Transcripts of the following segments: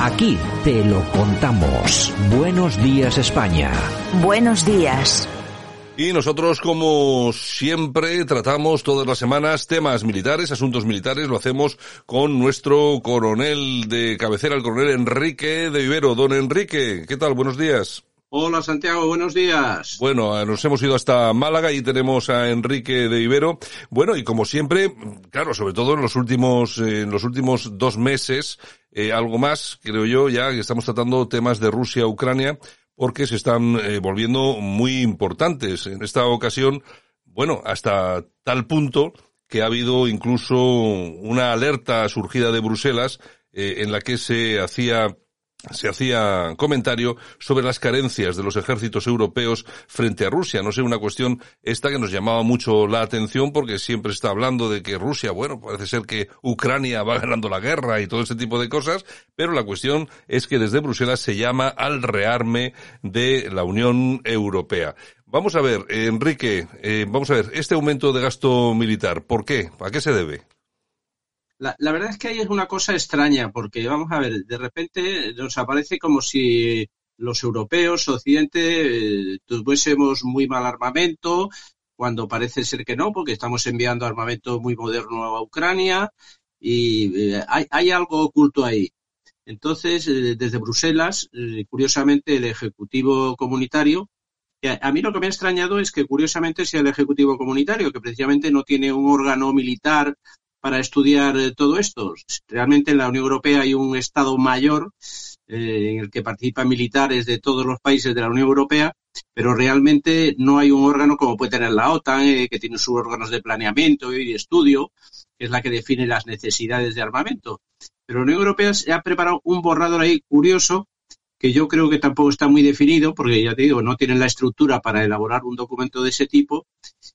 Aquí te lo contamos. Buenos días España. Buenos días. Y nosotros, como siempre, tratamos todas las semanas temas militares, asuntos militares. Lo hacemos con nuestro coronel de cabecera, el coronel Enrique de Vivero. Don Enrique, ¿qué tal? Buenos días. Hola Santiago, buenos días. Bueno, nos hemos ido hasta Málaga y tenemos a Enrique de Ibero. Bueno, y como siempre, claro, sobre todo en los últimos, eh, en los últimos dos meses, eh, algo más, creo yo, ya que estamos tratando temas de Rusia, Ucrania, porque se están eh, volviendo muy importantes. En esta ocasión, bueno, hasta tal punto que ha habido incluso una alerta surgida de Bruselas en la que se hacía se hacía comentario sobre las carencias de los ejércitos europeos frente a Rusia. No sé, una cuestión esta que nos llamaba mucho la atención porque siempre está hablando de que Rusia, bueno, parece ser que Ucrania va ganando la guerra y todo ese tipo de cosas, pero la cuestión es que desde Bruselas se llama al rearme de la Unión Europea. Vamos a ver, Enrique, eh, vamos a ver, este aumento de gasto militar, ¿por qué? ¿A qué se debe? La, la, verdad es que ahí es una cosa extraña, porque vamos a ver, de repente nos aparece como si los europeos, Occidente, eh, tuviésemos muy mal armamento, cuando parece ser que no, porque estamos enviando armamento muy moderno a Ucrania y eh, hay, hay, algo oculto ahí. Entonces, eh, desde Bruselas, curiosamente, el Ejecutivo Comunitario, a mí lo que me ha extrañado es que curiosamente sea el Ejecutivo Comunitario, que precisamente no tiene un órgano militar para estudiar eh, todo esto. Realmente en la Unión Europea hay un Estado mayor eh, en el que participan militares de todos los países de la Unión Europea, pero realmente no hay un órgano como puede tener la OTAN, eh, que tiene sus órganos de planeamiento y de estudio, que es la que define las necesidades de armamento. Pero la Unión Europea se ha preparado un borrador ahí curioso que yo creo que tampoco está muy definido, porque ya te digo, no tienen la estructura para elaborar un documento de ese tipo,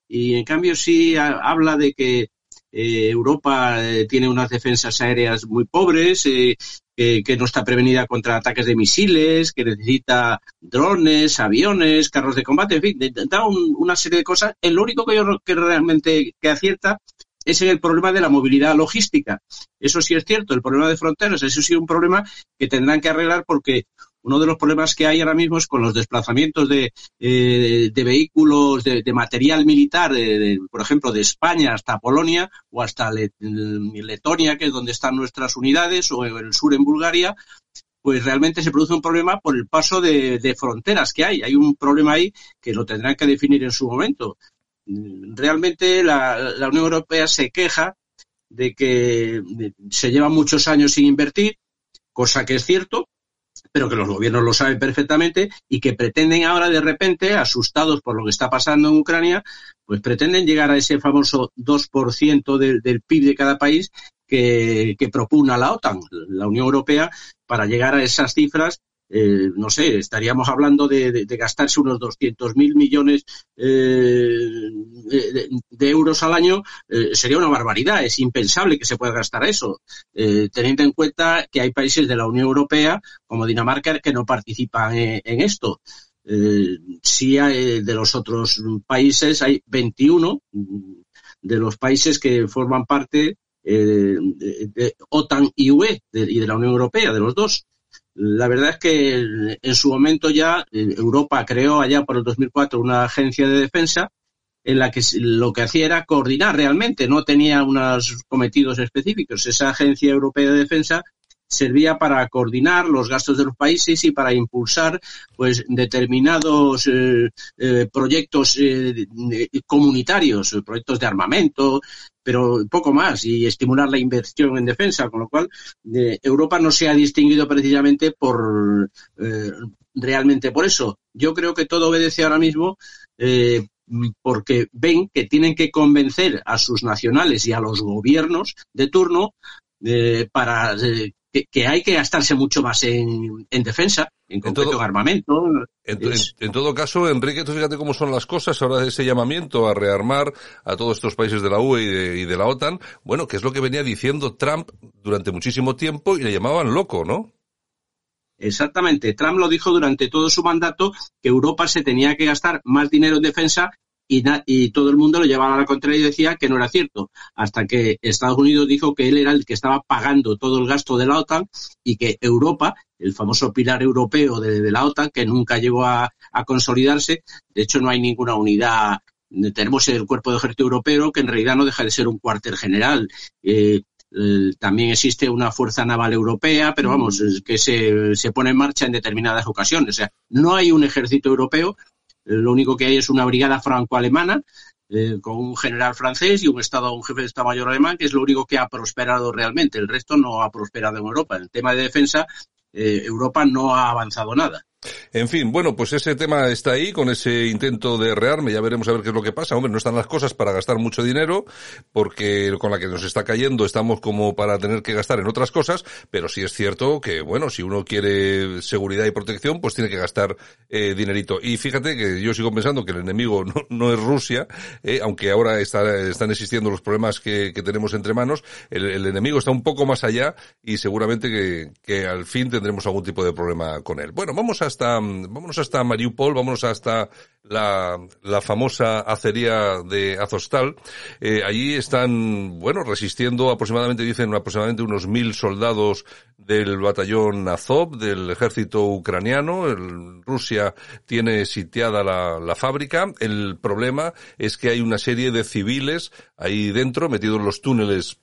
y en cambio sí habla de que eh, Europa eh, tiene unas defensas aéreas muy pobres, eh, que no está prevenida contra ataques de misiles, que necesita drones, aviones, carros de combate, en fin, da un, una serie de cosas. El único que yo que realmente que acierta es el problema de la movilidad logística. Eso sí es cierto, el problema de fronteras, eso sí es un problema que tendrán que arreglar porque uno de los problemas que hay ahora mismo es con los desplazamientos de, eh, vehículos, de, material militar, de, por ejemplo, de España hasta Polonia o hasta Letonia, que es donde están nuestras unidades, o en el sur en Bulgaria, pues realmente se produce un problema por el paso de, fronteras que hay. Hay un problema ahí que lo tendrán que definir en su momento. Realmente la, la Unión Europea se queja de que se lleva muchos años sin invertir, cosa que es cierto, pero que los gobiernos lo saben perfectamente y que pretenden ahora de repente, asustados por lo que está pasando en Ucrania, pues pretenden llegar a ese famoso 2% del, del PIB de cada país que, que la OTAN, la Unión Europea, para llegar a esas cifras eh, no sé, estaríamos hablando de, gastarse unos 200.000 millones eh, de, euros al año, eh, sería una barbaridad. Es impensable que se pueda gastar eso, eh, teniendo en cuenta que hay países de la Unión Europea, como Dinamarca, que no participan en, esto. Sí hay, de los otros países hay 21 de los países que forman parte de, OTAN y UE y de la Unión Europea, de los dos. La verdad es que en su momento ya Europa creó allá por el 2004 una agencia de defensa en la que lo que hacía era coordinar realmente, no tenía unos cometidos específicos. Esa agencia europea de defensa servía para coordinar los gastos de los países y para impulsar pues determinados eh, eh, proyectos eh, comunitarios, proyectos de armamento, pero poco más y estimular la inversión en defensa, con lo cual Europa no se ha distinguido precisamente por realmente por eso. Yo creo que todo obedece ahora mismo porque ven que tienen que convencer a sus nacionales y a los gobiernos de turno eh, para eh, que, hay que gastarse mucho más en, defensa, en concreto en, armamento. En, todo caso, Enrique, tú fíjate cómo son las cosas ahora de ese llamamiento a rearmar a todos estos países de la UE y de, y de la OTAN, bueno, que es lo que venía diciendo Trump durante muchísimo tiempo y le llamaban loco, ¿no? Exactamente. Trump lo dijo durante todo su mandato que Europa se tenía que gastar más dinero en defensa y, todo el mundo lo llevaba a la contraria y decía que no era cierto, hasta que Estados Unidos dijo que él era el que estaba pagando todo el gasto de la OTAN y que Europa, el famoso pilar europeo de, la OTAN, que nunca llegó a, consolidarse, de hecho no hay ninguna unidad tenemos el cuerpo de ejército europeo que en realidad no deja de ser un cuartel general. Eh, también existe una fuerza naval europea, pero vamos, que se, se, pone en marcha en determinadas ocasiones. O sea, no hay un ejército europeo, lo único que hay es una brigada franco-alemana eh, con un general francés y un estado, un jefe de Estado Mayor alemán, que es lo único que ha prosperado realmente. El resto no ha prosperado en Europa. En el tema de defensa, eh, Europa no ha avanzado nada. En fin, bueno, pues ese tema está ahí con ese intento de rearme, ya veremos a ver qué es lo que pasa. Hombre, no están las cosas para gastar mucho dinero, porque con la que nos está cayendo estamos como para tener que gastar en otras cosas, pero sí es cierto que, bueno, si uno quiere seguridad y protección, pues tiene que gastar eh, dinerito. Y fíjate que yo sigo pensando que el enemigo no, es Rusia, eh, aunque ahora están existiendo los problemas que, tenemos entre manos, el, enemigo está un poco más allá y seguramente que, que al fin tendremos algún tipo de problema con él. Bueno, vamos a hasta, vámonos hasta Mariupol, vámonos hasta la, la famosa acería de Azostal. Eh, allí están, bueno, resistiendo aproximadamente, dicen aproximadamente unos mil soldados del batallón Azov, del ejército ucraniano. Rusia tiene sitiada la, la fábrica. El problema es que hay una serie de civiles ahí dentro, metidos en los túneles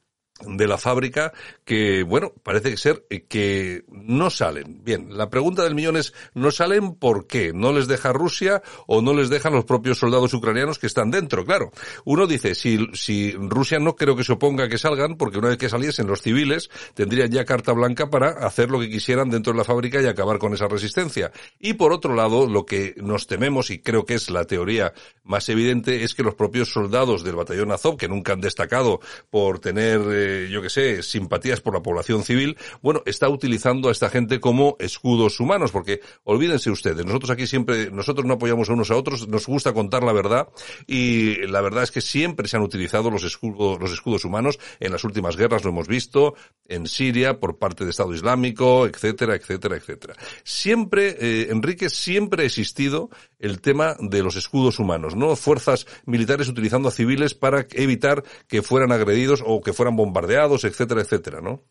de la fábrica que, bueno, parece ser que no salen. Bien, la pregunta del millón es, ¿no salen por qué? ¿No les deja Rusia o no les dejan los propios soldados ucranianos que están dentro? Claro, uno dice, si, si Rusia no creo que se oponga a que salgan, porque una vez que saliesen los civiles, tendrían ya carta blanca para hacer lo que quisieran dentro de la fábrica y acabar con esa resistencia. Y por otro lado, lo que nos tememos, y creo que es la teoría más evidente, es que los propios soldados del batallón Azov, que nunca han destacado por tener eh, yo que sé, simpatías por la población civil, bueno, está utilizando a esta gente como escudos humanos, porque olvídense ustedes, nosotros aquí siempre, nosotros no apoyamos a unos a otros, nos gusta contar la verdad y la verdad es que siempre se han utilizado los escudos, los escudos humanos en las últimas guerras, lo hemos visto en Siria por parte del Estado Islámico, etcétera, etcétera, etcétera. Siempre, eh, Enrique, siempre ha existido el tema de los escudos humanos, ¿no? Fuerzas militares utilizando a civiles para evitar que fueran agredidos o que fueran bombardeados etcétera, etcétera, ¿no?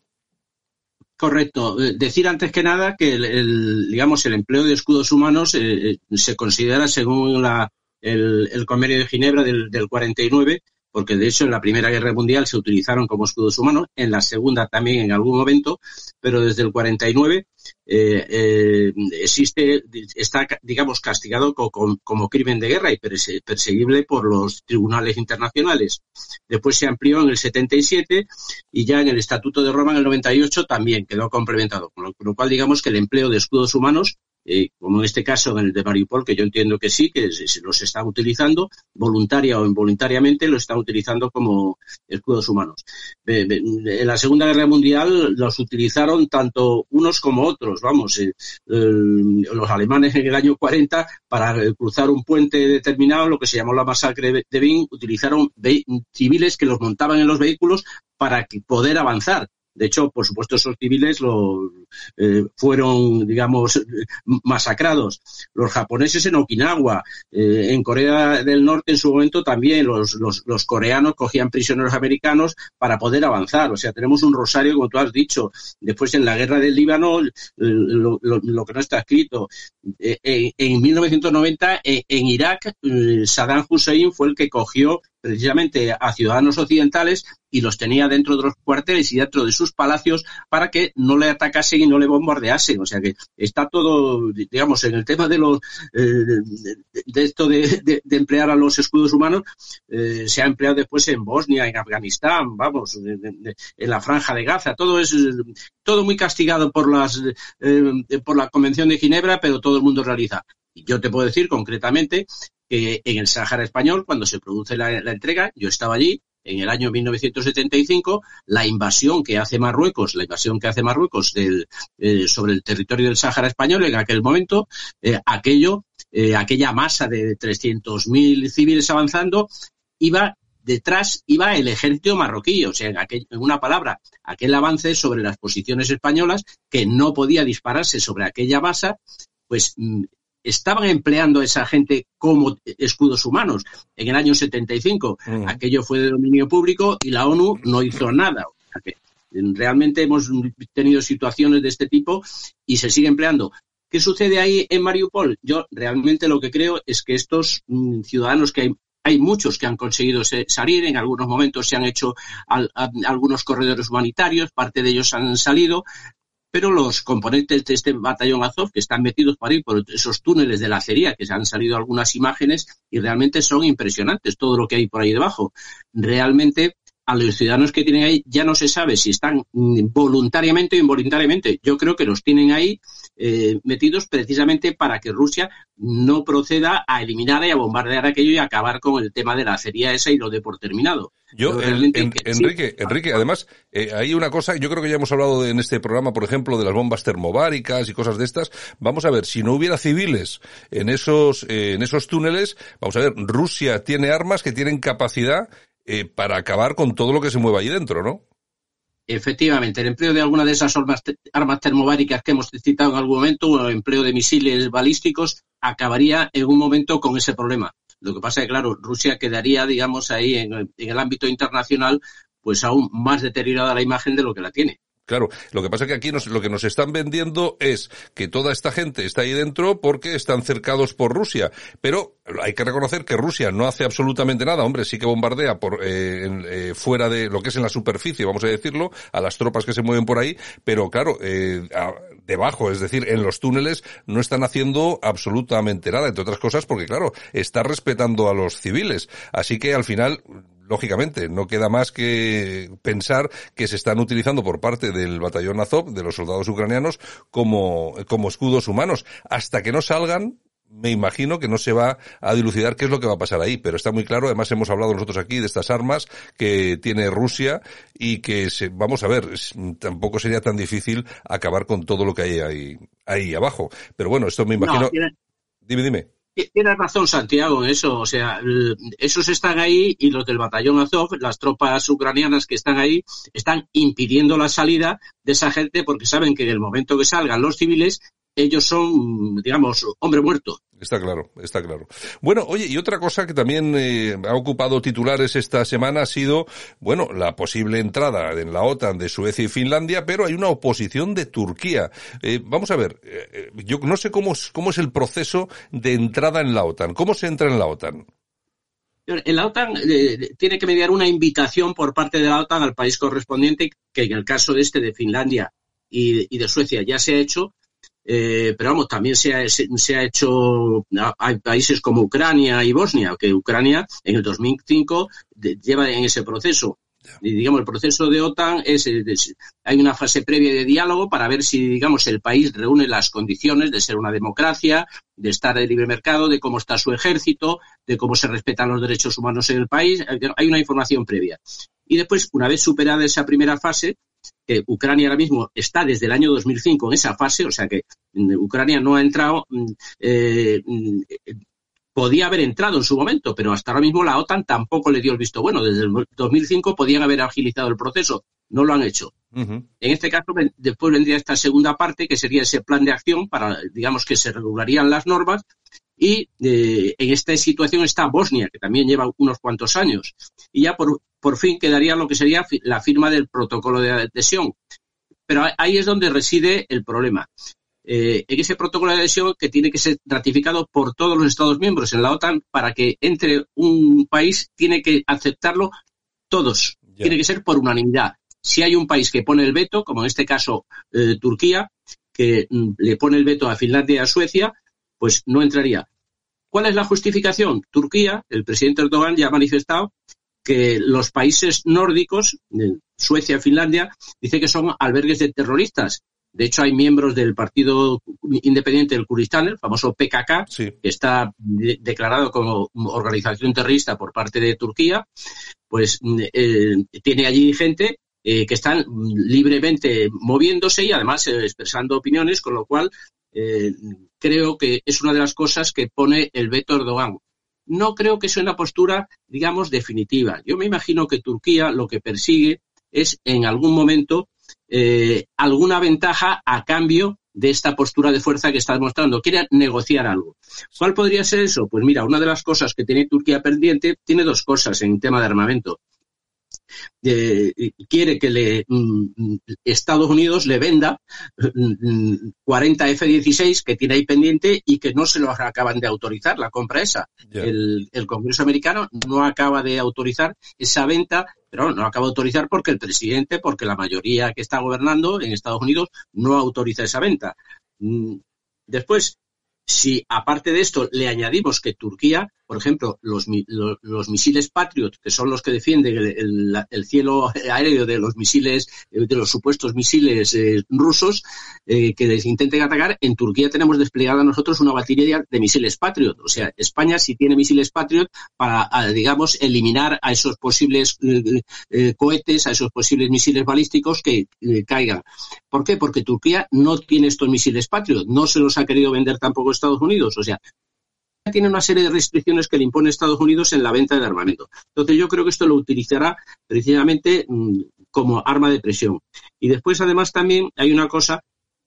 Correcto. Eh, decir antes que nada que el, digamos el empleo de escudos humanos eh, eh, se considera según la, el, convenio de Ginebra del, del 49 porque de hecho en la Primera Guerra Mundial se utilizaron como escudos humanos, en la Segunda también en algún momento, pero desde el 49 eh, eh, existe, está, digamos, castigado como, crimen de guerra y perseguible por los tribunales internacionales. Después se amplió en el 77 y ya en el Estatuto de Roma en el 98 también quedó complementado, con lo cual digamos que el empleo de escudos humanos eh, como en este caso en el de Mariupol, que yo entiendo que sí, que los están utilizando, voluntaria o involuntariamente, lo están utilizando como escudos humanos. en la Segunda Guerra Mundial los utilizaron tanto unos como otros, vamos, eh, los alemanes en el año 40 para eh, cruzar un puente determinado, lo que se llamó la masacre de Bing, utilizaron civiles que los montaban en los vehículos para poder avanzar de hecho, por supuesto, esos civiles lo, eh, fueron, digamos, masacrados. Los japoneses en Okinawa, eh, en Corea del Norte en su momento también los, coreanos cogían prisioneros americanos para poder avanzar. O sea, tenemos un rosario, como tú has dicho. Después, en la guerra del Líbano, eh, lo, lo, que no está escrito. en, en 1990, en Irak, Saddam Hussein fue el que cogió precisamente a ciudadanos occidentales y los tenía dentro de los cuarteles y dentro de sus palacios para que no le atacasen y no le bombardeasen. O sea que está todo, digamos, en el tema de los eh, de esto de, emplear a los escudos humanos, eh, se ha empleado después en Bosnia, en Afganistán, vamos, en la franja de Gaza. Todo es todo muy castigado por las eh, por la Convención de Ginebra, pero todo el mundo realiza. Y yo te puedo decir concretamente que en el Sáhara español, cuando se produce la, entrega, yo estaba allí, en el año 1975, la invasión que hace Marruecos, la invasión que hace Marruecos del, eh, sobre el territorio del Sáhara español en aquel momento, eh, aquello, eh, aquella masa de 300.000 civiles avanzando, iba detrás iba el ejército marroquí, o sea, en, en, una palabra, aquel avance sobre las posiciones españolas que no podía dispararse sobre aquella masa, pues mm, estaban empleando a esa gente como escudos humanos. En el año 75 mm. aquello fue de dominio público y la ONU no hizo nada. realmente hemos tenido situaciones de este tipo y se sigue empleando. ¿Qué sucede ahí en Mariupol? Yo realmente lo que creo es que estos mm, ciudadanos que hay, hay muchos que han conseguido salir, en algunos momentos se han hecho algunos corredores humanitarios, parte de ellos han salido, pero los componentes de este batallón Azov que están metidos para ir por esos túneles de la acería, que se han salido algunas imágenes y realmente son impresionantes todo lo que hay por ahí debajo. Realmente a los ciudadanos que tienen ahí ya no se sabe si están voluntariamente o involuntariamente. Yo creo que los tienen ahí eh, metidos precisamente para que Rusia no proceda a eliminar y a bombardear aquello y acabar con el tema de la acería esa y lo de por terminado. Yo, Enrique, Enrique, además, eh, hay una cosa, yo creo que ya hemos hablado en este programa, por ejemplo, de las bombas termobáricas y cosas de estas. Vamos a ver, si no hubiera civiles en esos, eh, en esos túneles, vamos a ver, Rusia tiene armas que tienen capacidad eh, para acabar con todo lo que se mueva ahí dentro, ¿no? Efectivamente, el empleo de alguna de esas armas, armas termobáricas que hemos citado en algún momento, o el empleo de misiles balísticos, acabaría en un momento con ese problema. Lo que pasa es que, claro, Rusia quedaría, digamos, ahí en, en el ámbito internacional, pues aún más deteriorada la imagen de lo que la tiene. Claro, lo que pasa es que aquí nos, lo que nos están vendiendo es que toda esta gente está ahí dentro porque están cercados por Rusia. Pero hay que reconocer que Rusia no hace absolutamente nada. Hombre, sí que bombardea por eh, eh, fuera de lo que es en la superficie, vamos a decirlo, a las tropas que se mueven por ahí. Pero claro, eh, debajo, es decir, en los túneles, no están haciendo absolutamente nada. Entre otras cosas, porque claro, está respetando a los civiles. Así que al final lógicamente, no queda más que pensar que se están utilizando por parte del batallón Azov, de los soldados ucranianos, como, como escudos humanos. Hasta que no salgan, me imagino que no se va a dilucidar qué es lo que va a pasar ahí, pero está muy claro, además hemos hablado nosotros aquí de estas armas que tiene Rusia y que se, vamos a ver, tampoco sería tan difícil acabar con todo lo que hay ahí, ahí abajo. Pero bueno, esto me imagino. Dime, dime. Tienes razón, Santiago, en eso. O sea, esos están ahí y los del batallón Azov, las tropas ucranianas que están ahí, están impidiendo la salida de esa gente porque saben que en el momento que salgan los civiles, ellos son, digamos, hombre muerto. Está claro, está claro. Bueno, oye, y otra cosa que también eh, ha ocupado titulares esta semana ha sido, bueno, la posible entrada en la OTAN de Suecia y Finlandia, pero hay una oposición de Turquía. Eh, vamos a ver, eh, yo no sé cómo es, cómo es el proceso de entrada en la OTAN. ¿Cómo se entra en la OTAN? En la OTAN tiene que mediar una invitación por parte de la OTAN al país correspondiente, que en el caso de este de Finlandia y de Suecia ya se ha hecho, eh, pero vamos, también se ha, se, ha, hecho, hay países como Ucrania y Bosnia, que Ucrania en el 2005 lleva en ese proceso. Y, digamos, el proceso de OTAN es, hay una fase previa de diálogo para ver si, digamos, el país reúne las condiciones de ser una democracia, de estar de libre mercado, de cómo está su ejército, de cómo se respetan los derechos humanos en el país. Hay una información previa. Y después, una vez superada esa primera fase, que Ucrania ahora mismo está desde el año 2005 en esa fase, o sea que mm, Ucrania no ha entrado, mm, eh, mm, podía haber entrado en su momento, pero hasta ahora mismo la OTAN tampoco le dio el visto bueno. Desde el 2005 podían haber agilizado el proceso, no lo han hecho. En este caso, después vendría esta segunda parte, que sería ese plan de acción para, digamos, que se regularían las normas y eh, en esta situación está Bosnia, que también lleva unos cuantos años. Y ya por, por fin quedaría lo que sería la firma del protocolo de adhesión. Pero ahí es donde reside el problema. Eh, en ese protocolo de adhesión que tiene que ser ratificado por todos los Estados miembros en la OTAN para que entre un país tiene que aceptarlo todos. Tiene que ser por unanimidad. Si hay un país que pone el veto, como en este caso eh, Turquía, que mm, le pone el veto a Finlandia y a Suecia, pues no entraría. ¿Cuál es la justificación? Turquía, el presidente Erdogan ya ha manifestado que los países nórdicos, Suecia, Finlandia, dice que son albergues de terroristas. De hecho, hay miembros del Partido Independiente del Kurdistán, el famoso PKK, que está declarado como organización terrorista por parte de Turquía, pues eh, tiene allí gente eh, que están libremente moviéndose y además eh, expresando opiniones, con lo cual creo que es una de las cosas que pone el veto Erdogan. No creo que sea una postura, digamos, definitiva. Yo me imagino que Turquía lo que persigue es en algún momento eh, alguna ventaja a cambio de esta postura de fuerza que está demostrando. Quiere negociar algo. ¿Cuál podría ser eso? Pues mira, una de las cosas que tiene Turquía pendiente tiene dos cosas en tema de armamento quiere que le, mm, Estados Unidos le venda 40 mm, F-16 que tiene ahí pendiente y que no se los acaban de autorizar, la compra esa. El, Congreso americano no acaba de autorizar esa venta, pero no acaba de autorizar porque el presidente, porque la mayoría que está gobernando en Estados Unidos no autoriza esa venta. Mm, después, si aparte de esto le añadimos que Turquía, por ejemplo, los, los, misiles Patriot, que son los que defienden el, cielo aéreo de los misiles, de los supuestos misiles eh, rusos eh, que les intenten atacar, en Turquía tenemos desplegada nosotros una batería de misiles Patriot. O sea, España sí tiene misiles Patriot para, digamos, eliminar a esos posibles eh, cohetes, a esos posibles misiles balísticos que caigan. ¿Por qué? Porque Turquía no tiene estos misiles Patriot, no se los ha querido vender tampoco Estados Unidos. O sea, tiene una serie de restricciones que le impone Estados Unidos en la venta de armamento. Entonces yo creo que esto lo utilizará precisamente mm, como arma de presión. Y después además también hay una cosa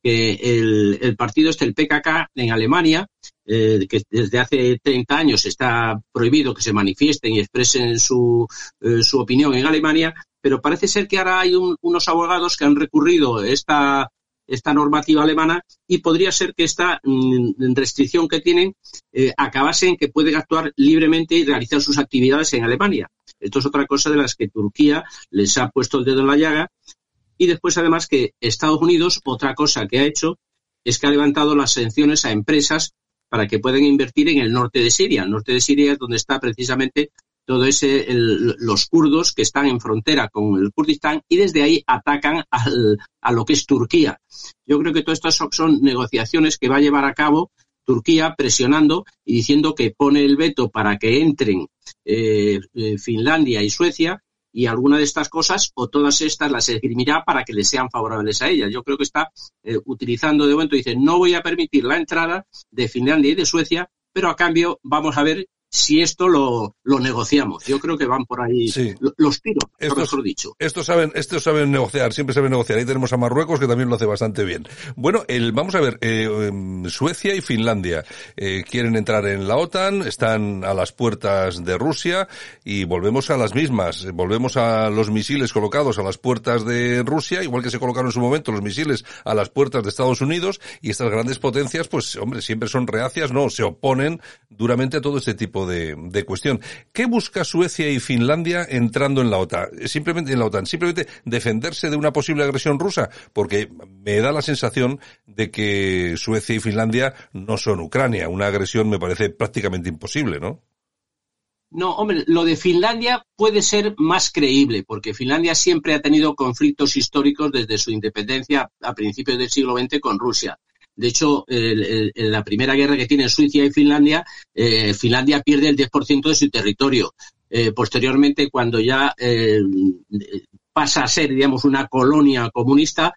que el, partido este, el PKK en Alemania, eh, que desde hace 30 años está prohibido que se manifiesten y expresen su, eh, su opinión en Alemania, pero parece ser que ahora hay unos abogados que han recurrido esta esta normativa alemana y podría ser que esta mm, restricción que tienen eh, acabase en que pueden actuar libremente y realizar sus actividades en Alemania. Esto es otra cosa de las que Turquía les ha puesto el dedo en la llaga. Y después, además, que Estados Unidos, otra cosa que ha hecho es que ha levantado las sanciones a empresas para que puedan invertir en el norte de Siria. El norte de Siria es donde está precisamente todo ese los kurdos que están en frontera con el Kurdistán y desde ahí atacan a lo que es Turquía. Yo creo que todas estas son negociaciones que va a llevar a cabo Turquía presionando y diciendo que pone el veto para que entren eh, eh, Finlandia y Suecia y alguna de estas cosas o todas estas las esgrimirá para que le sean favorables a ella. Yo creo que está eh, utilizando de momento, dice, no voy a permitir la entrada de Finlandia y de Suecia, pero a cambio vamos a ver si esto lo, lo negociamos. Yo creo que van por ahí los tiros, estos, mejor dicho. Estos saben, estos saben negociar, siempre saben negociar. Ahí tenemos a Marruecos que también lo hace bastante bien. Bueno, el, vamos a ver, eh, em, Suecia y Finlandia eh, quieren entrar en la OTAN, están a las puertas de Rusia y volvemos a las mismas. Volvemos a los misiles colocados a las puertas de Rusia, igual que se colocaron en su momento los misiles a las puertas de Estados Unidos y estas grandes potencias, pues hombre, siempre son reacias, no, se oponen duramente a todo este tipo de, cuestión. ¿Qué busca Suecia y Finlandia entrando en la OTAN? Simplemente en la OTAN, simplemente defenderse de una posible agresión rusa, porque me da la sensación de que Suecia y Finlandia no son Ucrania. Una agresión me parece prácticamente imposible, ¿no? No, hombre, lo de Finlandia puede ser más creíble, porque Finlandia siempre ha tenido conflictos históricos desde su independencia a principios del siglo XX con Rusia. De hecho, en la primera guerra que tienen Suecia y Finlandia, eh, Finlandia pierde el 10% de su territorio. Eh, posteriormente, cuando ya eh, pasa a ser, digamos, una colonia comunista,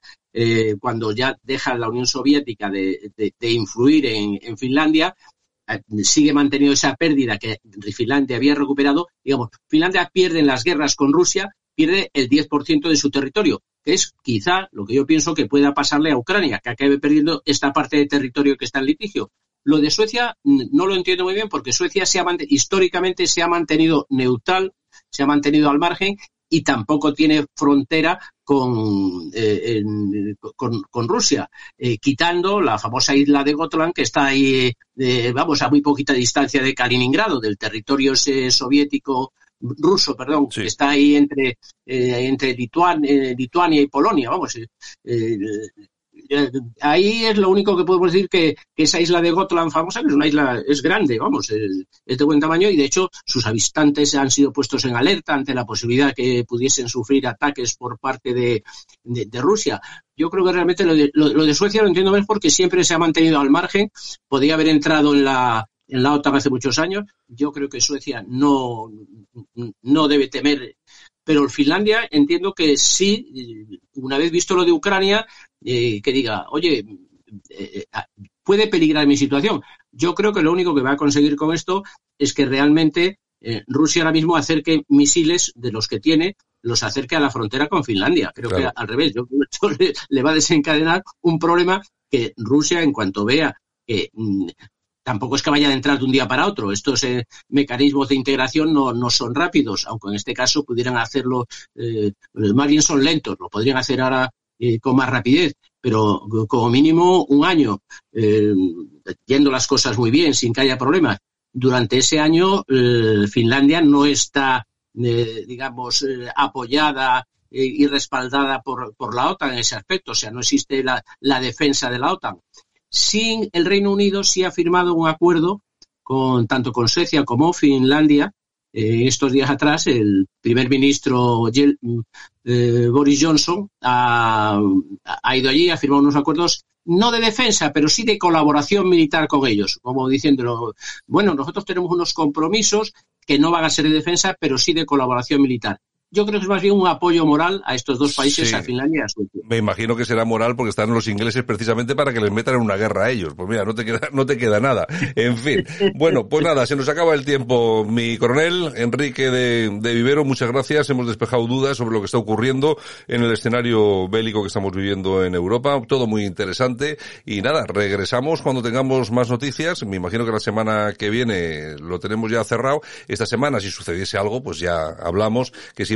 cuando ya deja la Unión Soviética de, influir en, Finlandia, sigue manteniendo esa pérdida que Finlandia había recuperado. Digamos, Finlandia pierde en las guerras con Rusia, pierde el 10% de su territorio que es quizá lo que yo pienso que pueda pasarle a Ucrania, que acabe perdiendo esta parte de territorio que está en litigio. Lo de Suecia no lo entiendo muy bien porque Suecia se ha históricamente se ha mantenido neutral, se ha mantenido al margen y tampoco tiene frontera con, eh, con, Rusia, eh, quitando la famosa isla de Gotland que está ahí, eh, vamos, a muy poquita distancia de Kaliningrado, del territorio soviético ruso, perdón, que está ahí entre, eh, entre eh, Lituania y Polonia, vamos. Eh, ahí es lo único que podemos decir que, esa isla de Gotland famosa, que es una isla, es grande, vamos, es, de buen tamaño y de hecho sus habitantes han sido puestos en alerta ante la posibilidad que pudiesen sufrir ataques por parte de, Rusia. Yo creo que realmente lo de, lo, de, Suecia lo entiendo mejor porque siempre se ha mantenido al margen, podía haber entrado en la, en la OTAN hace muchos años. Yo creo que Suecia no, no debe temer pero Finlandia entiendo que sí, una vez visto lo de Ucrania, eh, que diga, oye, eh, ah, puede peligrar mi situación. Yo creo que lo único que va a conseguir con esto es que realmente eh, Rusia ahora mismo acerque misiles de los que tiene, los acerque a la frontera con Finlandia. Creo que al revés, yo, esto le, va a desencadenar un problema que Rusia, en cuanto vea que mm, tampoco es que vaya a entrar de un día para otro. Estos eh, mecanismos de integración no, son rápidos, aunque en este caso pudieran hacerlo, eh, más bien son lentos, lo podrían hacer ahora eh, con más rapidez, pero como mínimo un año, yendo las cosas muy bien, sin que haya problemas. Durante ese año, Finlandia no está, digamos, apoyada y respaldada por, por, la OTAN en ese aspecto, o sea, no existe la defensa de la OTAN sin el Reino Unido sí ha firmado un acuerdo con tanto con Suecia como Finlandia. Eh, estos días atrás, el primer ministro eh, Boris Johnson ha, ido allí, ha firmado unos acuerdos no de defensa, pero sí de colaboración militar con ellos, como diciéndolo, bueno, nosotros tenemos unos compromisos que no van a ser de defensa, pero sí de colaboración militar yo creo que es más bien un apoyo moral a estos dos países, a Finlandia y a Suecia. Me imagino que será moral porque están los ingleses precisamente para que les metan en una guerra a ellos. Pues mira, no te queda, no te queda nada. En fin. Bueno, pues nada, se nos acaba el tiempo. Mi coronel, Enrique de, de Vivero, muchas gracias. Hemos despejado dudas sobre lo que está ocurriendo en el escenario bélico que estamos viviendo en Europa. Todo muy interesante. Y nada, regresamos cuando tengamos más noticias. Me imagino que la semana que viene lo tenemos ya cerrado. Esta semana, si sucediese algo, pues ya hablamos, que si